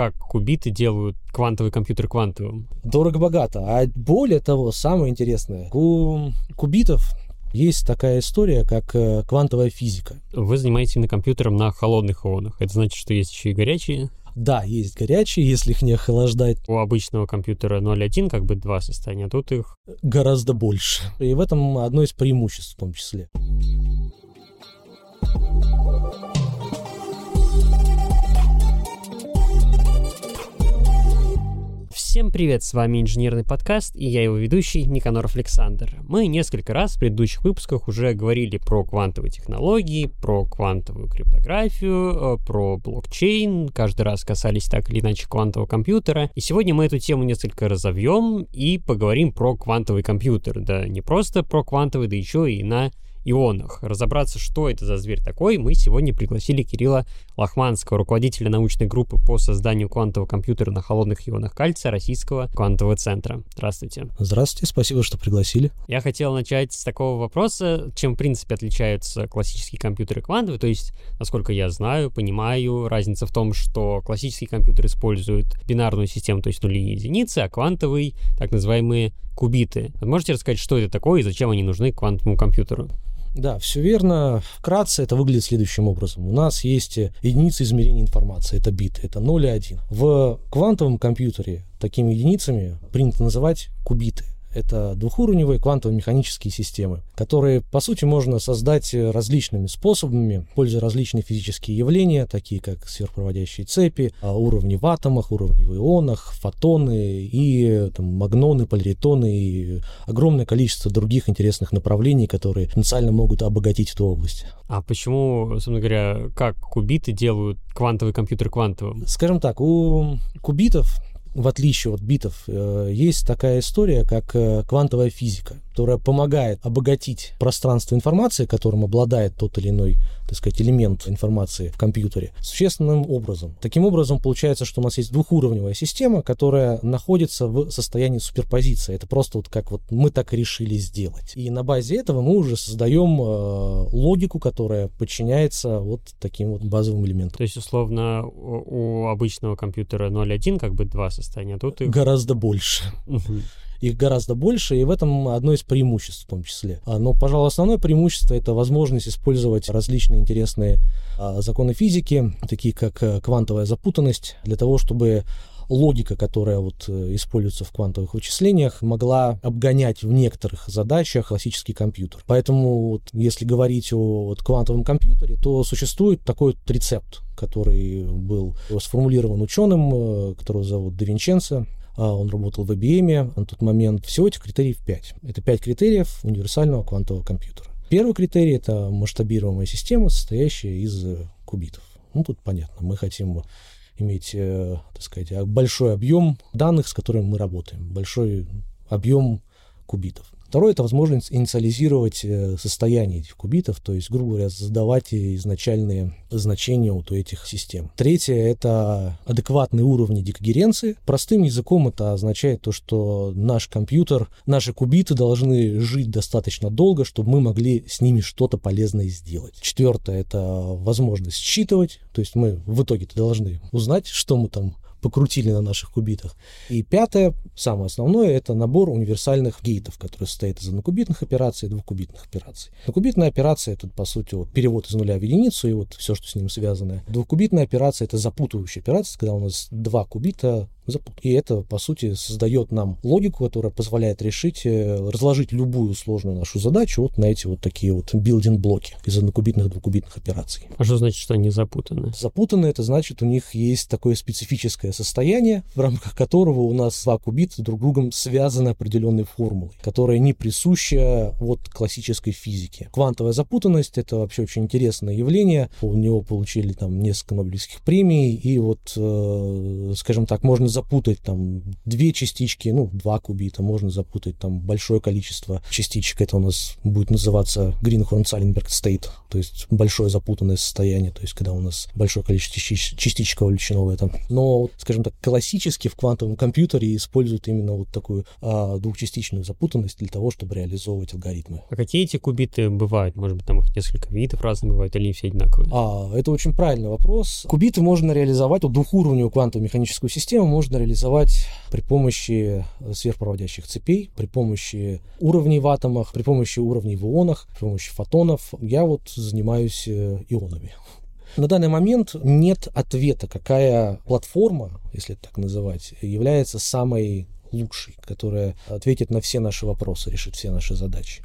как кубиты делают квантовый компьютер квантовым? Дорого-богато. А более того, самое интересное, у кубитов есть такая история, как э, квантовая физика. Вы занимаетесь именно компьютером на холодных ионах. Это значит, что есть еще и горячие? Да, есть горячие, если их не охлаждать. У обычного компьютера 0.1 как бы два состояния, а тут их... Гораздо больше. И в этом одно из преимуществ в том числе. Всем привет, с вами Инженерный подкаст и я его ведущий Никаноров Александр. Мы несколько раз в предыдущих выпусках уже говорили про квантовые технологии, про квантовую криптографию, э, про блокчейн, каждый раз касались так или иначе квантового компьютера. И сегодня мы эту тему несколько разовьем и поговорим про квантовый компьютер. Да не просто про квантовый, да еще и на ионах. Разобраться, что это за зверь такой, мы сегодня пригласили Кирилла Лохманского, руководителя научной группы по созданию квантового компьютера на холодных ионах кальция Российского квантового центра. Здравствуйте. Здравствуйте, спасибо, что пригласили. Я хотел начать с такого вопроса, чем, в принципе, отличаются классические компьютеры квантовые. То есть, насколько я знаю, понимаю, разница в том, что классический компьютер использует бинарную систему, то есть нули и единицы, а квантовый, так называемые кубиты. Можете рассказать, что это такое и зачем они нужны квантовому компьютеру? Да, все верно. Вкратце это выглядит следующим образом. У нас есть единицы измерения информации, это биты, это 0 и 1. В квантовом компьютере такими единицами принято называть кубиты. Это двухуровневые квантово-механические системы, которые, по сути, можно создать различными способами, используя различные физические явления, такие как сверхпроводящие цепи, а, уровни в атомах, уровни в ионах, фотоны и там, магноны, поляритоны и огромное количество других интересных направлений, которые потенциально могут обогатить эту область. А почему, собственно говоря, как кубиты делают квантовый компьютер квантовым? Скажем так, у кубитов в отличие от битов, э, есть такая история, как э, квантовая физика которая помогает обогатить пространство информации, которым обладает тот или иной, так сказать, элемент информации в компьютере, существенным образом. Таким образом, получается, что у нас есть двухуровневая система, которая находится в состоянии суперпозиции. Это просто вот как вот мы так решили сделать. И на базе этого мы уже создаем э, логику, которая подчиняется вот таким вот базовым элементам. То есть, условно, у, обычного компьютера 0.1 как бы два состояния, а тут их... Гораздо больше их гораздо больше, и в этом одно из преимуществ в том числе. А, но, пожалуй, основное преимущество — это возможность использовать различные интересные а, законы физики, такие как э, квантовая запутанность, для того, чтобы логика, которая вот э, используется в квантовых вычислениях, могла обгонять в некоторых задачах классический компьютер. Поэтому вот, если говорить о вот, квантовом компьютере, то существует такой вот рецепт, который был сформулирован ученым, э, которого зовут Де Винченцо, он работал в IBM на тот момент. Всего этих критериев 5. Это 5 критериев универсального квантового компьютера. Первый критерий — это масштабируемая система, состоящая из кубитов. Ну, тут понятно, мы хотим иметь, э, так сказать, большой объем данных, с которыми мы работаем, большой объем кубитов. Второе – это возможность инициализировать э, состояние этих кубитов, то есть, грубо говоря, задавать изначальные значения вот у этих систем. Третье – это адекватные уровни декогеренции. Простым языком это означает то, что наш компьютер, наши кубиты должны жить достаточно долго, чтобы мы могли с ними что-то полезное сделать. Четвертое – это возможность считывать, то есть мы в итоге должны узнать, что мы там покрутили на наших кубитах. И пятое, самое основное, это набор универсальных гейтов, который состоит из однокубитных операций и двухкубитных операций. Однокубитная операция — это, по сути, вот, перевод из нуля в единицу и вот все, что с ним связано. Двухкубитная операция — это запутывающая операция, когда у нас два кубита запутать. И это, по сути, создает нам логику, которая позволяет решить, э, разложить любую сложную нашу задачу вот на эти вот такие вот building block и из однокубитных двухкубитных операций. А что значит, что они запутаны? Запутаны, это значит, у них есть такое специфическое состояние, в рамках которого у нас два кубита друг другом связаны определенной формулой, которая не присуща вот классической физике. Квантовая запутанность — это вообще очень интересное явление. У него получили там несколько Нобелевских премий, и вот, э, скажем так, можно запутать там две частички, ну, два кубита, можно запутать там большое количество частичек. Это у нас будет называться Greenhorn-Salenberg State, то есть большое запутанное состояние, то есть когда у нас большое количество частичек, частичек вовлечено в это. Но, скажем так, классически в квантовом компьютере используют именно вот такую а, двухчастичную запутанность для того, чтобы реализовывать алгоритмы. А какие эти кубиты бывают? Может быть, там их несколько видов разных бывают или все одинаковые? А, это очень правильный вопрос. Кубиты можно реализовать, вот двухуровневую квантово-механическую систему можно реализовать при помощи сверхпроводящих цепей, при помощи уровней в атомах, при помощи уровней в ионах, при помощи фотонов. Я вот занимаюсь э, ионами. На данный момент нет ответа, какая платформа, если так называть, является самой лучшей, которая ответит на все наши вопросы, решит все наши задачи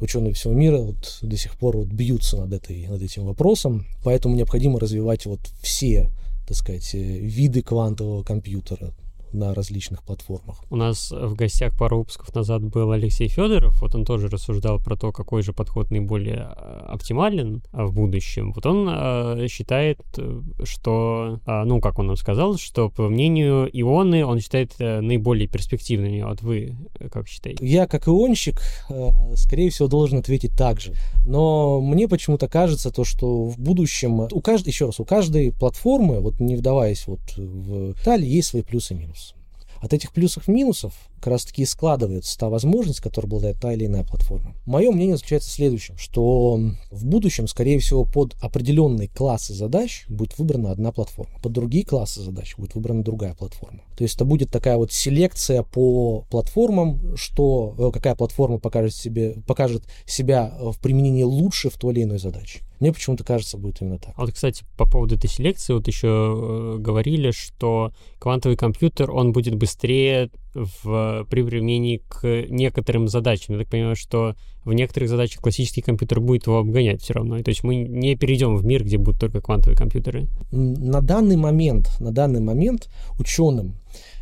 ученые всего мира вот до сих пор вот бьются над, этой, над этим вопросом, поэтому необходимо развивать вот все, так сказать, э, виды квантового компьютера, на различных платформах. У нас в гостях пару выпусков назад был Алексей Федоров, вот он тоже рассуждал про то, какой же подход наиболее э, оптимален а, в будущем. Вот он э, считает, э, что, э, ну, как он нам сказал, что, по мнению ионы, он считает э, наиболее перспективными. Вот вы как считаете? Я, как ионщик, э, скорее всего, должен ответить так же. Но мне почему-то кажется то, что в будущем у каждой, еще раз, у каждой платформы, вот не вдаваясь вот в детали, есть свои плюсы и минусы. От этих плюсов и минусов как раз таки и складывается та возможность, которая обладает та или иная платформа. Мое мнение заключается в следующем, что в будущем, скорее всего, под определенные классы задач будет выбрана одна платформа, под другие классы задач будет выбрана другая платформа. То есть это будет такая вот селекция по платформам, что э, какая платформа покажет, себе, покажет себя в применении лучше в той или иной задаче. Мне почему-то кажется, будет именно так. А вот, кстати, по поводу этой селекции, вот еще э, говорили, что квантовый компьютер, он будет быстрее в, при применении к некоторым задачам. Я так понимаю, что в некоторых задачах классический компьютер будет его обгонять все равно. То есть мы не перейдем в мир, где будут только квантовые компьютеры. На данный момент, на данный момент ученым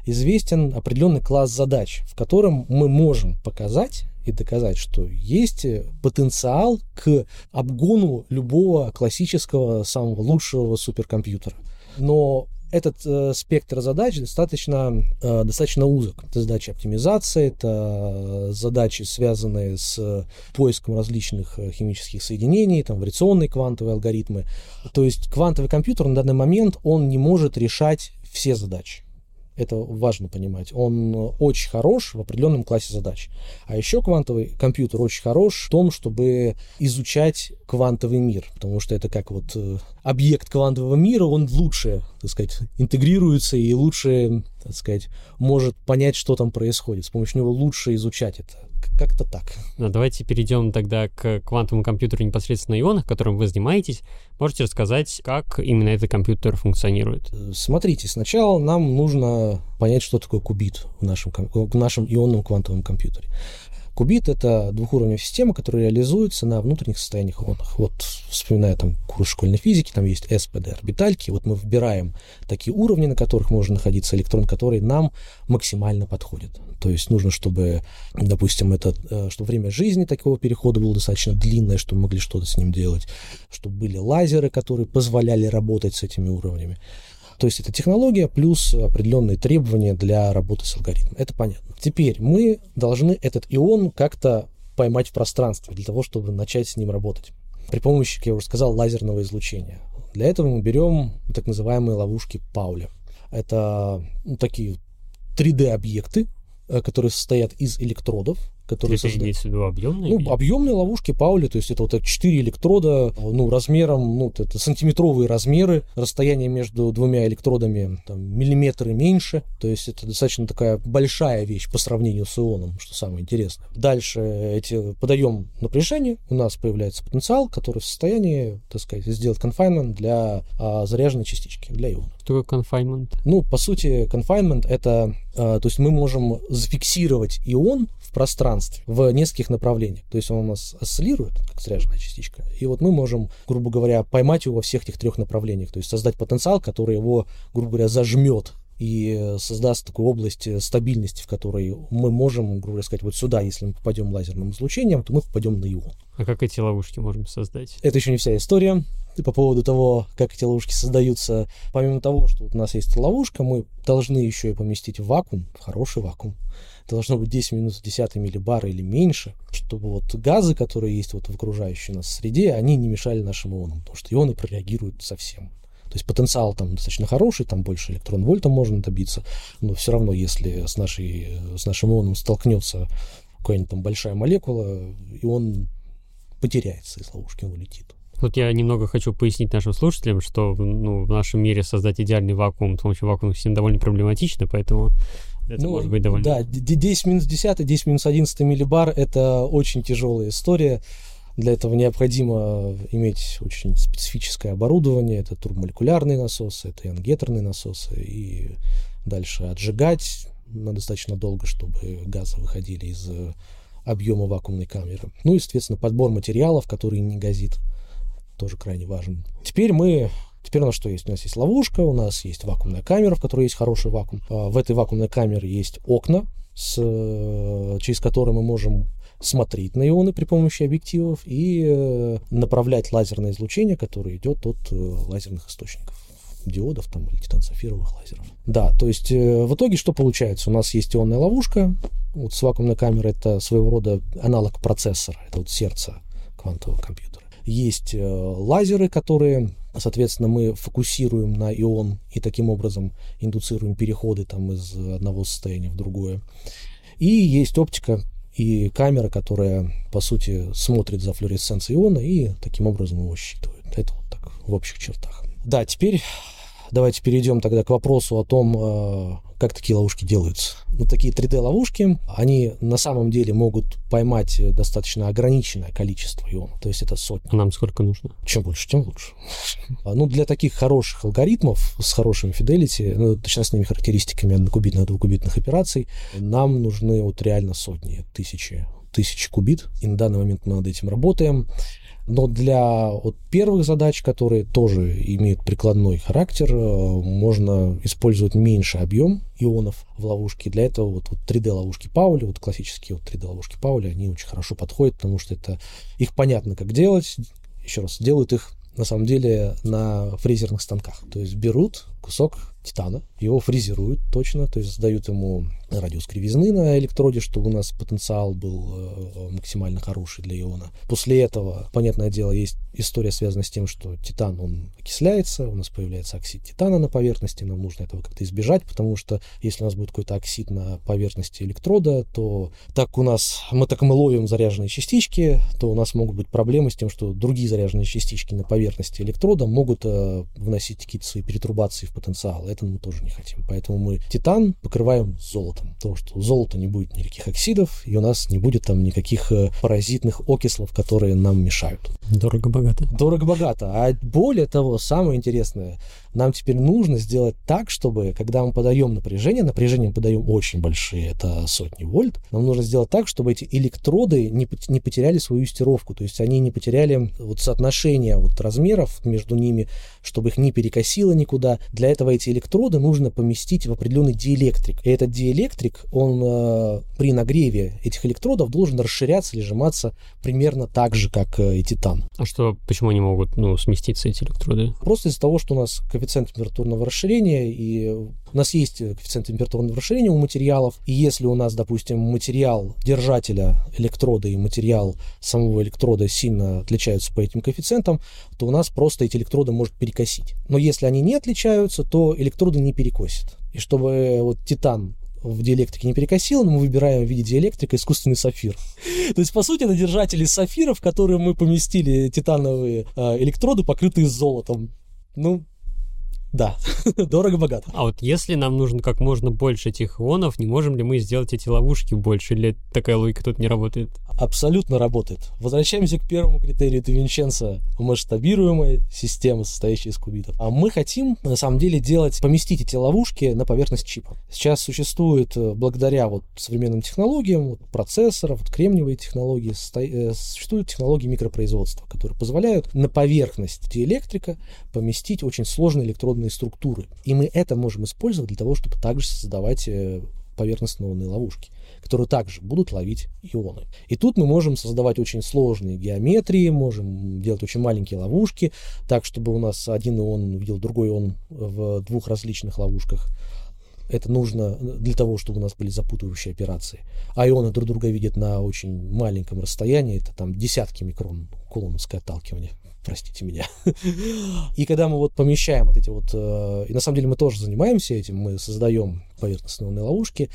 известен определенный класс задач, в котором мы можем показать и доказать, что есть потенциал к обгону любого классического, самого лучшего суперкомпьютера. Но этот э, спектр задач достаточно, э, достаточно узок. Это задачи оптимизации, это задачи, связанные с поиском различных э, химических соединений, там, вариационные квантовые алгоритмы. То есть квантовый компьютер на данный момент, он не может решать все задачи. Это важно понимать. Он очень хорош в определенном классе задач. А еще квантовый компьютер очень хорош в том, чтобы изучать квантовый мир, потому что это как вот э, объект квантового мира, он лучше, так сказать, интегрируется и лучше, так сказать, может понять, что там происходит. С помощью него лучше изучать это. Как-то так. Ну, давайте перейдем тогда к квантовому компьютеру непосредственно ионах, которым вы занимаетесь. Можете рассказать, как именно этот компьютер функционирует? Э, смотрите, сначала нам нужно понять, что такое кубит в нашем, в нашем ионном квантовом компьютере. Кубит — это двухуровневая система, которая реализуется на внутренних состояниях ионах. Вот, вспоминая там курс школьной физики, там есть СПД орбитальки, вот мы выбираем такие уровни, на которых может находиться электрон, который нам максимально подходит. То есть нужно, чтобы, допустим, это, э, чтобы время жизни такого перехода было достаточно длинное, чтобы мы могли что-то с ним делать, чтобы были лазеры, которые позволяли работать с этими уровнями. То есть это технология плюс определенные требования для работы с алгоритмом. Это понятно. Теперь мы должны этот ион как-то поймать в пространстве для того, чтобы начать с ним работать. При помощи, как я уже сказал, лазерного излучения. Для этого мы берем так называемые ловушки Пауля. Это ну, такие 3D-объекты, э, которые состоят из электродов, которые создают... имеется в виду объемные? Ну, объемные ловушки Паули, то есть это вот 4 электрода, ну, размером, ну, это сантиметровые размеры, расстояние между двумя электродами там, миллиметры меньше, то есть это достаточно такая большая вещь по сравнению с ионом, что самое интересное. Дальше эти подаем напряжение, у нас появляется потенциал, который в состоянии, так сказать, сделать confinement для а, заряженной частички, для иона. Что такое confinement? Ну, по сути, confinement это, а, то есть мы можем зафиксировать ион в пространстве в нескольких направлениях. То есть он у нас осциллирует, как заряженная частичка, и вот мы можем, грубо говоря, поймать его во всех этих трех направлениях, то есть создать потенциал, который его, грубо говоря, зажмет и создаст такую область стабильности, в которой мы можем, грубо сказать, вот сюда, если мы попадем лазерным излучением, то мы попадем на ион. А как эти ловушки можем создать? Это еще не вся история по поводу того, как эти ловушки создаются. Помимо того, что вот у нас есть ловушка, мы должны еще и поместить в вакуум, в хороший вакуум. Должно быть 10 минус 10 миллибар или меньше, чтобы вот газы, которые есть вот в окружающей нас среде, они не мешали нашим ионам, потому что ионы прореагируют совсем. То есть потенциал там достаточно хороший, там больше электрон-вольта можно добиться, но все равно, если с, нашей, с нашим ионом столкнется какая-нибудь там большая молекула, и он потеряется из ловушки, он улетит. Тут я немного хочу пояснить нашим слушателям, что ну, в нашем мире создать идеальный вакуум с помощью вакуумных систем довольно проблематично, поэтому это ну, может быть довольно... Да, 10 минус 10, 10 минус 11 миллибар — это очень тяжелая история. Для этого необходимо иметь очень специфическое оборудование. Это турбомолекулярные насосы, это ионгетерные насосы. И дальше отжигать на достаточно долго, чтобы газы выходили из объема вакуумной камеры. Ну и, соответственно, подбор материалов, который не газит, тоже крайне важен. Теперь мы Теперь у нас что есть? У нас есть ловушка, у нас есть вакуумная камера, в которой есть хороший вакуум. А в этой вакуумной камере есть окна, с, через которые мы можем смотреть на ионы при помощи объективов и э, направлять лазерное излучение, которое идет от э, лазерных источников диодов там, или титан-сапфировых лазеров. Да, то есть э, в итоге что получается? У нас есть ионная ловушка, вот с вакуумной камерой это своего рода аналог процессора, это вот сердце квантового компьютера. Есть э, лазеры, которые, соответственно, мы фокусируем на ион и таким образом индуцируем переходы там из одного состояния в другое. И есть оптика и камера, которая, по сути, смотрит за флуоресценцией иона и таким образом его считывает. Это вот так в общих чертах. Да, теперь давайте перейдем тогда к вопросу о том, э, как такие ловушки делаются. Вот такие 3D-ловушки, они на самом деле могут поймать достаточно ограниченное количество ионов, то есть это сотни. А нам сколько нужно? Чем больше, тем лучше. Ну, для таких хороших алгоритмов с хорошим fidelity, ну, точностными характеристиками однокубитных, двухкубитных операций, нам нужны вот реально сотни, тысячи тысячи кубит, и на данный момент мы над этим работаем. Но для вот первых задач, которые тоже имеют прикладной характер, э, можно использовать меньше объем ионов в ловушке. Для этого вот, вот 3D-ловушки Паули, вот классические вот 3D-ловушки Паули, они очень хорошо подходят, потому что это их понятно, как делать. Еще раз, делают их на самом деле на фрезерных станках. То есть берут кусок титана, его фрезеруют точно, то есть задают ему радиус кривизны на электроде, чтобы у нас потенциал был э, максимально хороший для иона. После этого, понятное дело, есть история связана с тем, что титан, он окисляется, у нас появляется оксид титана на поверхности, нам нужно этого как-то избежать, потому что если у нас будет какой-то оксид на поверхности электрода, то так у нас, мы так мы ловим заряженные частички, то у нас могут быть проблемы с тем, что другие заряженные частички на поверхности электрода могут э, вносить какие-то свои перетрубации в потенциал. Это мы тоже не хотим. Поэтому мы титан покрываем золотом. Потому что у золота не будет никаких оксидов, и у нас не будет там никаких э, паразитных окислов, которые нам мешают. Дорого-богато. Дорого-богато. А более того, самое интересное, нам теперь нужно сделать так, чтобы, когда мы подаем напряжение, напряжение мы подаем очень большие, это сотни вольт, нам нужно сделать так, чтобы эти электроды не, не потеряли свою стировку, то есть они не потеряли вот соотношение вот размеров между ними, чтобы их не перекосило никуда. Для этого эти электроды нужно поместить в определенный диэлектрик. И этот диэлектрик, он э, при нагреве этих электродов должен расширяться или сжиматься примерно так же, как э, и титан. А что, почему они могут ну, сместиться, эти электроды? Просто из-за того, что у нас коэффициент температурного расширения, и у нас есть коэффициент температурного расширения у материалов, и если у нас, допустим, материал держателя электрода и материал самого электрода сильно отличаются по этим коэффициентам, то у нас просто эти электроды может перекосить. Но если они не отличаются, то электроды не перекосят. И чтобы вот титан в диэлектрике не перекосил, но мы выбираем в виде диэлектрика искусственный сафир. То есть, по сути, это держатели сафиров, в которые мы поместили титановые э, электроды, покрытые золотом. Ну, да, дорого-богато. А вот если нам нужно как можно больше этих ионов, не можем ли мы сделать эти ловушки больше, или такая логика тут не работает? Абсолютно работает. Возвращаемся к первому критерию Тувинченца. Масштабируемая система, состоящая из кубитов. А мы хотим, на самом деле, делать, поместить эти ловушки на поверхность чипа. Сейчас существует, э, благодаря вот современным технологиям, вот процессоров, вот кремниевые технологии, э, существуют технологии микропроизводства, которые позволяют на поверхность диэлектрика поместить очень сложный электродный ионные структуры. И мы это можем использовать для того, чтобы также создавать э, поверхностно-ионные ловушки, которые также будут ловить ионы. И тут мы можем создавать очень сложные геометрии, можем делать очень маленькие ловушки, так, чтобы у нас один ион видел другой ион в двух различных ловушках. Это нужно для того, чтобы у нас были запутывающие операции. А ионы друг друга видят на очень маленьком расстоянии, это там десятки микрон кулоновское отталкивание простите меня. И когда мы вот помещаем вот эти вот, э, и на самом деле мы тоже занимаемся этим, мы создаем поверхностные ловушки,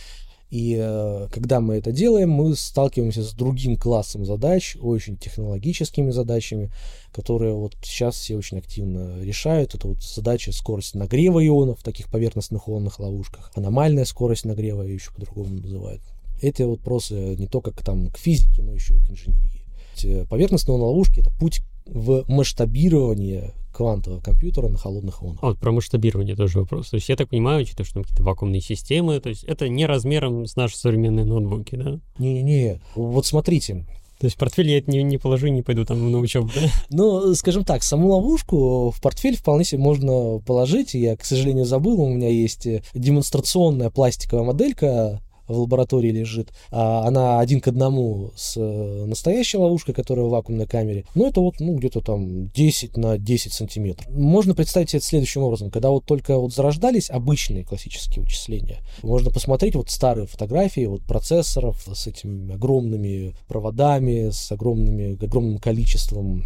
и э, когда мы это делаем, мы сталкиваемся с другим классом задач, очень технологическими задачами, которые вот сейчас все очень активно решают. Это вот задача скорость нагрева ионов в таких поверхностных ионных ловушках, аномальная скорость нагрева ее еще по-другому называют. Эти вопросы не только там, к физике, но еще и к инженерии. Э, поверхностные ловушки — это путь в масштабирование квантового компьютера на холодных ионах. А вот про масштабирование тоже вопрос. То есть я так понимаю, что там какие-то вакуумные системы, то есть это не размером с наши современные ноутбуки, да? Не-не-не, вот смотрите, то есть в портфель я это не, не положу и не пойду там на учебу, да? Ну, скажем так, саму ловушку в портфель вполне себе можно положить. Я, к сожалению, забыл, у меня есть демонстрационная пластиковая моделька в лаборатории лежит, а она один к одному с э, настоящей ловушкой, которая в вакуумной камере. Ну, это вот, ну, где-то там 10 на 10 сантиметров. Можно представить это следующим образом. Когда вот только вот зарождались обычные классические вычисления, можно посмотреть вот старые фотографии вот процессоров с этими огромными проводами, с огромными, огромным количеством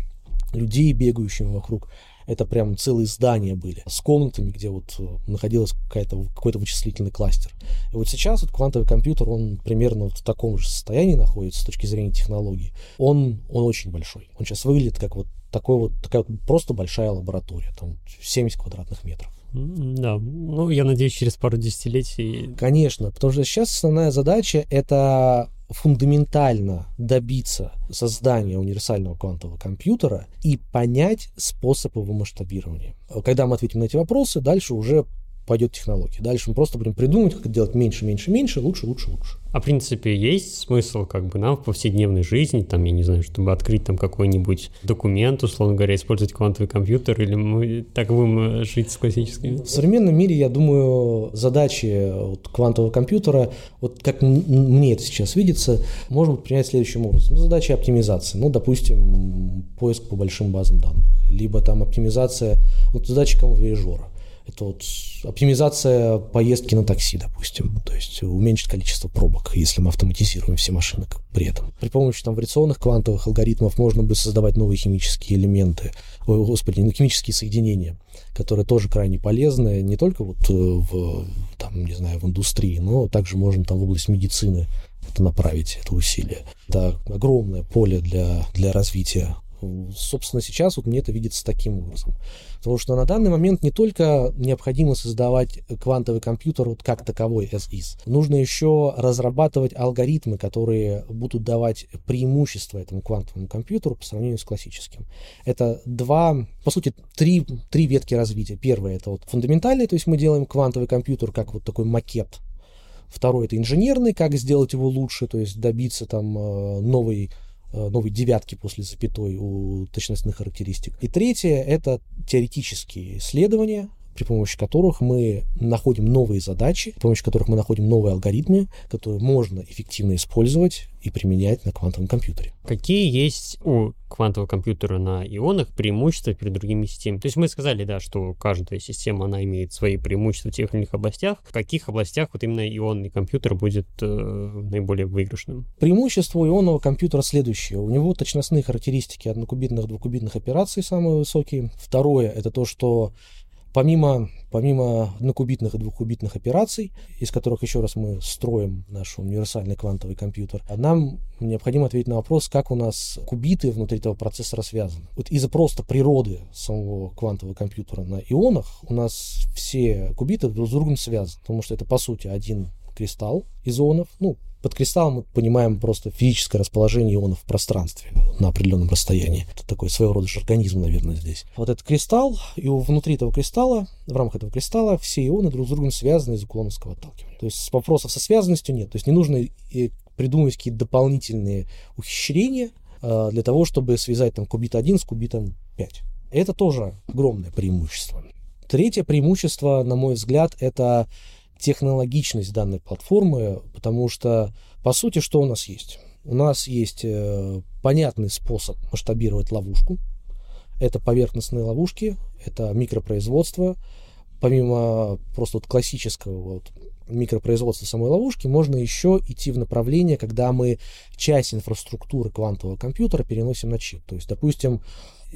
людей, бегающими вокруг. Это прям целые здания были с комнатами, где вот э, находилась какая-то, какой-то вычислительный кластер. И вот сейчас вот квантовый компьютер, он примерно вот в таком же состоянии находится с точки зрения технологий. Он, он очень большой. Он сейчас выглядит как вот такой вот, такая вот просто большая лаборатория, там 70 квадратных метров. Да, ну, я надеюсь, через пару десятилетий... Конечно, потому что сейчас основная задача — это фундаментально добиться создания универсального квантового компьютера и понять способ его масштабирования. Когда мы ответим на эти вопросы, дальше уже пойдет технология. Дальше мы просто будем придумывать, как это делать меньше, меньше, меньше, лучше, лучше, лучше. А в принципе есть смысл как бы нам в повседневной жизни, там, я не знаю, чтобы открыть там какой-нибудь документ, условно говоря, использовать квантовый компьютер, или мы так будем жить с классическими? В современном мире, я думаю, задачи вот, квантового компьютера, вот как мне это сейчас видится, можно принять следующим образом. Ну, задача оптимизации. Ну, допустим, поиск по большим базам данных. Либо там оптимизация, вот задача конвояжера это вот оптимизация поездки на такси, допустим. То есть уменьшить количество пробок, если мы автоматизируем все машины при этом. При помощи там вариационных квантовых алгоритмов можно бы создавать новые химические элементы, ой, господи, ну, химические соединения, которые тоже крайне полезны не только вот э, в, там, не знаю, в индустрии, но также можно там в область медицины это направить, это усилие. Это огромное поле для, для развития Собственно, сейчас вот мне это видится таким образом. Потому что на данный момент не только необходимо создавать квантовый компьютер вот как таковой as is. Нужно еще разрабатывать алгоритмы, которые будут давать преимущество этому квантовому компьютеру по сравнению с классическим. Это два, по сути, три, три ветки развития. Первое это вот фундаментальный, то есть мы делаем квантовый компьютер как вот такой макет. Второй это инженерный, как сделать его лучше, то есть добиться там э, новой новой девятки после запятой у точностных характеристик. И третье — это теоретические исследования, при помощи которых мы находим новые задачи, при помощи которых мы находим новые алгоритмы, которые можно эффективно использовать и применять на квантовом компьютере. Какие есть у квантового компьютера на ионах преимущества перед другими системами? То есть мы сказали, да, что каждая система, она имеет свои преимущества в тех или иных областях. В каких областях вот именно ионный компьютер будет э, наиболее выигрышным? Преимущество ионного компьютера следующее. У него точностные характеристики однокубитных, двухкубитных операций самые высокие. Второе, это то, что Помимо, помимо однокубитных и двухкубитных операций, из которых, еще раз, мы строим наш универсальный квантовый компьютер, нам необходимо ответить на вопрос, как у нас кубиты внутри этого процессора связаны. Вот из-за просто природы самого квантового компьютера на ионах у нас все кубиты друг с другом связаны, потому что это, по сути, один кристалл из ионов, ну, под кристаллом мы понимаем просто физическое расположение ионов в пространстве на определенном расстоянии. Это такой своего рода организм, наверное, здесь. Вот этот кристалл, и внутри этого кристалла, в рамках этого кристалла, все ионы друг с другом связаны из кулоновского отталкивания. То есть вопросов со связанностью нет. То есть не нужно придумывать какие-то дополнительные ухищрения э, для того, чтобы связать там кубит 1 с кубитом 5. Это тоже огромное преимущество. Третье преимущество, на мой взгляд, это технологичность данной платформы, потому что, по сути, что у нас есть? У нас есть э, понятный способ масштабировать ловушку. Это поверхностные ловушки, это микропроизводство. Помимо просто вот классического вот микропроизводства самой ловушки, можно еще идти в направление, когда мы часть инфраструктуры квантового компьютера переносим на чип. То есть, допустим,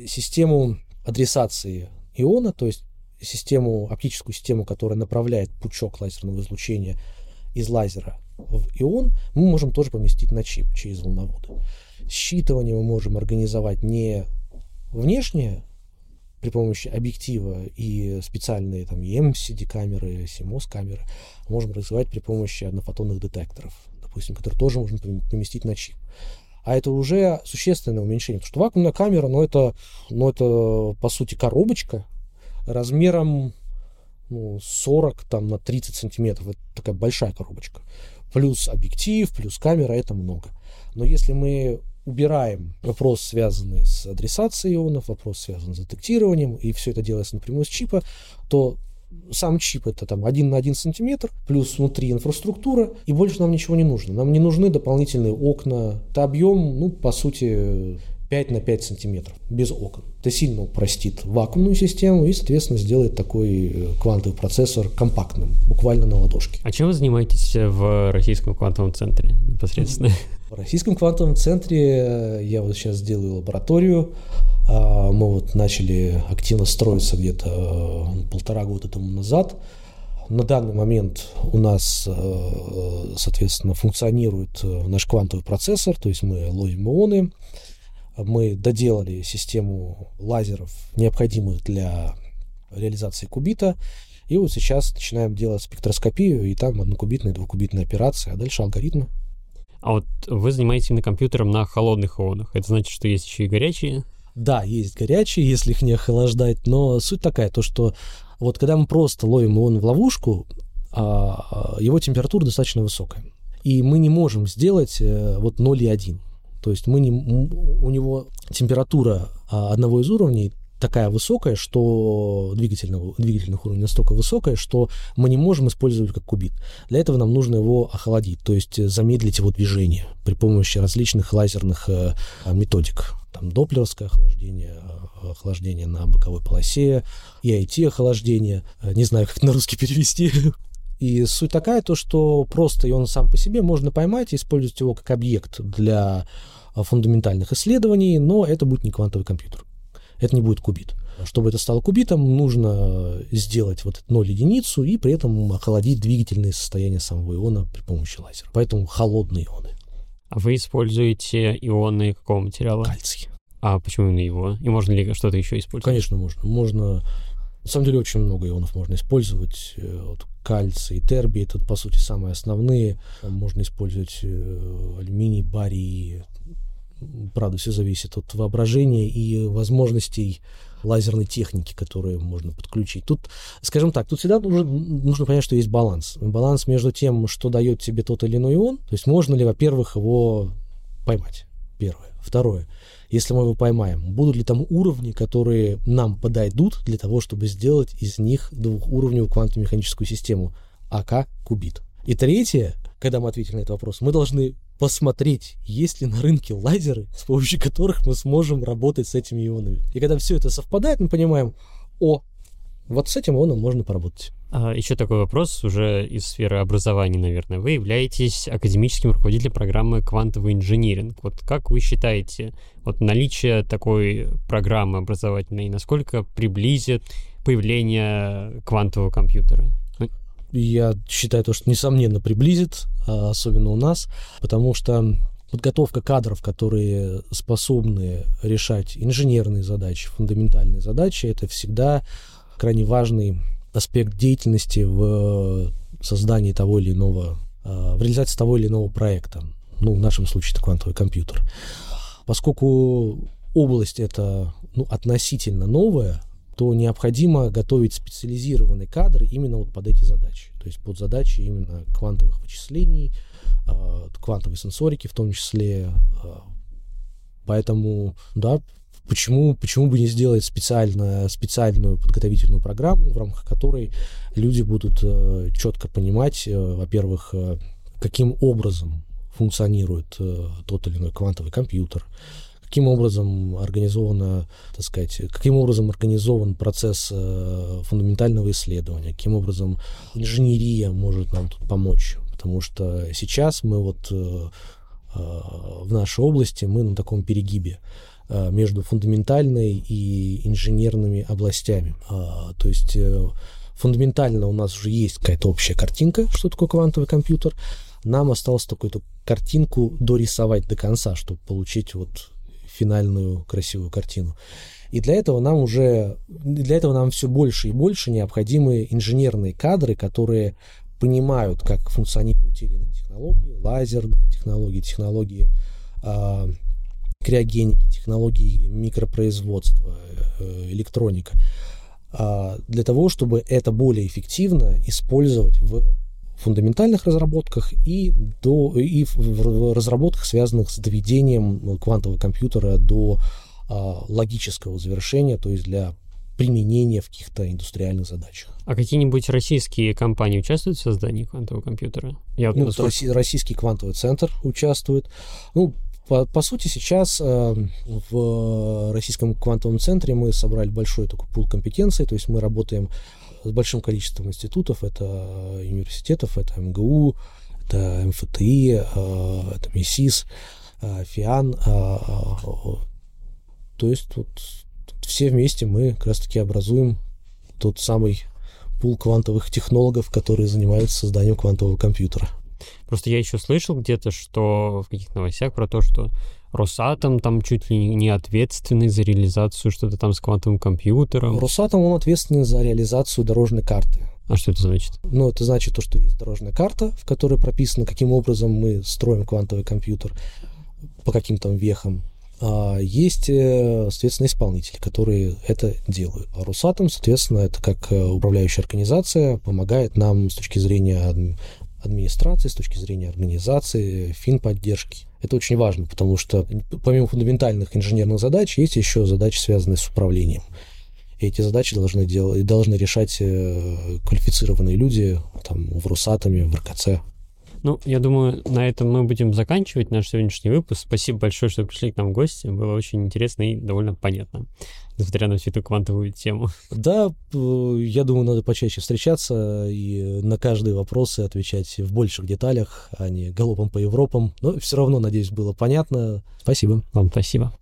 систему адресации иона, то есть систему, оптическую систему, которая направляет пучок лазерного излучения из лазера в ион, мы можем тоже поместить на чип через волноводы. Считывание мы можем организовать не внешнее при помощи объектива и специальные там EMCD камеры, CMOS камеры, можем организовать при помощи однофотонных детекторов, допустим, которые тоже можно поместить на чип. А это уже существенное уменьшение. Потому что вакуумная камера, ну это, ну это по сути коробочка, размером ну, 40 там, на 30 сантиметров. Это такая большая коробочка. Плюс объектив, плюс камера, это много. Но если мы убираем вопрос, связанный с адресацией ионов, вопрос, связанный с детектированием, и все это делается напрямую с чипа, то сам чип это там один на один сантиметр, плюс внутри инфраструктура, и больше нам ничего не нужно. Нам не нужны дополнительные окна. Это объем, ну, по сути, 5 на 5 сантиметров, без окон. Это сильно упростит вакуумную систему и, соответственно, сделает такой э, квантовый процессор компактным, буквально на ладошке. А чем вы занимаетесь в Российском квантовом центре непосредственно? В Российском квантовом центре э, я вот сейчас делаю лабораторию. А, мы вот начали активно строиться где-то э, полтора года тому назад. На данный момент у нас, соответственно, функционирует наш квантовый процессор, то есть мы ловим ионы, мы доделали систему лазеров, необходимых для реализации кубита. И вот сейчас начинаем делать спектроскопию, и там однокубитные, двухкубитные операции, а дальше алгоритмы. А вот вы занимаетесь именно компьютером на холодных ионах. Это значит, что есть еще и горячие? Да, есть горячие, если их не охлаждать, но суть такая, то что вот когда мы просто ловим ион в ловушку, а, а, его температура достаточно высокая. И мы не можем сделать э, вот 0,1. То есть мы не, у него температура а, одного из уровней такая высокая, что двигательного, двигательных уровней настолько высокая, что мы не можем использовать как кубит. Для этого нам нужно его охладить, то есть замедлить его движение при помощи различных лазерных э, методик. Там доплеровское охлаждение, э, охлаждение на боковой полосе, EIT охлаждение, э, не знаю, как на русский перевести, И суть такая, то, что просто и он сам по себе можно поймать и использовать его как объект для а, фундаментальных исследований, но это будет не квантовый компьютер. Это не будет кубит. Чтобы это стало кубитом, нужно сделать вот ноль единицу и при этом охладить двигательные состояния самого иона при помощи лазера. Поэтому холодные ионы. А вы используете ионы какого материала? Кальций. А почему именно его? И можно ли что-то еще использовать? Конечно, можно. Можно на самом деле очень много ионов можно использовать. Э, вот кальций, тербий, это по сути самые основные. Можно использовать э, алюминий, барий. Правда, все зависит от воображения и возможностей лазерной техники, которые можно подключить. Тут, скажем так, тут всегда нужно, нужно понять, что есть баланс. Баланс между тем, что дает тебе тот или иной ион. То есть можно ли, во-первых, его поймать. Первое. Второе если мы его поймаем, будут ли там уровни, которые нам подойдут для того, чтобы сделать из них двухуровневую квантово-механическую систему АК-кубит. И третье, когда мы ответили на этот вопрос, мы должны посмотреть, есть ли на рынке лазеры, с помощью которых мы сможем работать с этими ионами. И когда все это совпадает, мы понимаем, о, вот с этим ионом можно поработать. А, еще такой вопрос уже из сферы образования, наверное. Вы являетесь академическим руководителем программы «Квантовый инжиниринг». Вот как вы считаете, вот наличие такой программы образовательной, насколько приблизит появление квантового компьютера? Ну, Я считаю, то, что несомненно приблизит, а, особенно у нас, потому что подготовка кадров, которые способны решать инженерные задачи, фундаментальные задачи, это всегда крайне важный аспект деятельности в создании того или иного, а, в реализации того или иного проекта. Ну, в нашем случае это квантовый компьютер. Поскольку область это ну, относительно новая, то необходимо готовить специализированные кадры именно вот под эти задачи. То есть под задачи именно квантовых вычислений, а, квантовой сенсорики в том числе. Поэтому, да, почему, почему бы не сделать специально, специальную подготовительную программу, в рамках которой люди будут э, четко понимать, э, во-первых, э, каким образом функционирует э, тот или иной квантовый компьютер, каким образом организовано, так сказать, каким образом организован процесс э, фундаментального исследования, каким образом инженерия может нам тут помочь, потому что сейчас мы вот э, в нашей области мы на таком перегибе между фундаментальной и инженерными областями. То есть фундаментально у нас уже есть какая-то общая картинка, что такое квантовый компьютер, нам осталось только эту картинку дорисовать до конца, чтобы получить вот финальную красивую картину. И для этого нам уже, для этого нам все больше и больше необходимы инженерные кадры, которые понимают, как функционируют те или иные технологии, лазерные технологии, технологии э, криогеники, технологии микропроизводства, э, электроника, э, для того, чтобы это более эффективно использовать в фундаментальных разработках и, до, и в разработках, связанных с доведением квантового компьютера до а, логического завершения, то есть для применения в каких-то индустриальных задачах. А какие-нибудь российские компании участвуют в создании квантового компьютера? Я вот ну, насколько... Российский квантовый центр участвует. Ну, по, по сути, сейчас э, в Российском квантовом центре мы собрали большой такой пул компетенций, то есть мы работаем с большим количеством институтов, это университетов, это МГУ, это МФТИ, э, это МИСИС, э, ФИАН. Э, то есть вот все вместе мы как раз-таки образуем тот самый пул квантовых технологов, которые занимаются созданием квантового компьютера. Просто я еще слышал где-то, что в каких-то новостях про то, что Росатом там чуть ли не ответственный за реализацию что-то там с квантовым компьютером. Росатом, он ответственен за реализацию дорожной карты. А что это значит? Ну, это значит то, что есть дорожная карта, в которой прописано, каким образом мы строим квантовый компьютер, по каким там вехам. А есть, э, соответственно, исполнители, которые это делают. А Росатом, соответственно, это как э, управляющая организация, помогает нам с точки зрения администрации, с точки зрения организации, финподдержки. Это очень важно, потому что помимо фундаментальных инженерных задач есть еще задачи, связанные с управлением. И эти задачи должны, делать, должны решать э, квалифицированные люди там, в Росатоме, в РКЦ. Ну, я думаю, на этом мы будем заканчивать наш сегодняшний выпуск. Спасибо большое, что пришли к нам в гости. Было очень интересно и довольно понятно, несмотря на всю эту квантовую тему. Да, я думаю, надо почаще встречаться и на каждые вопросы отвечать в больших деталях, а не галопом по Европам. Но все равно, надеюсь, было понятно. Спасибо. Вам спасибо.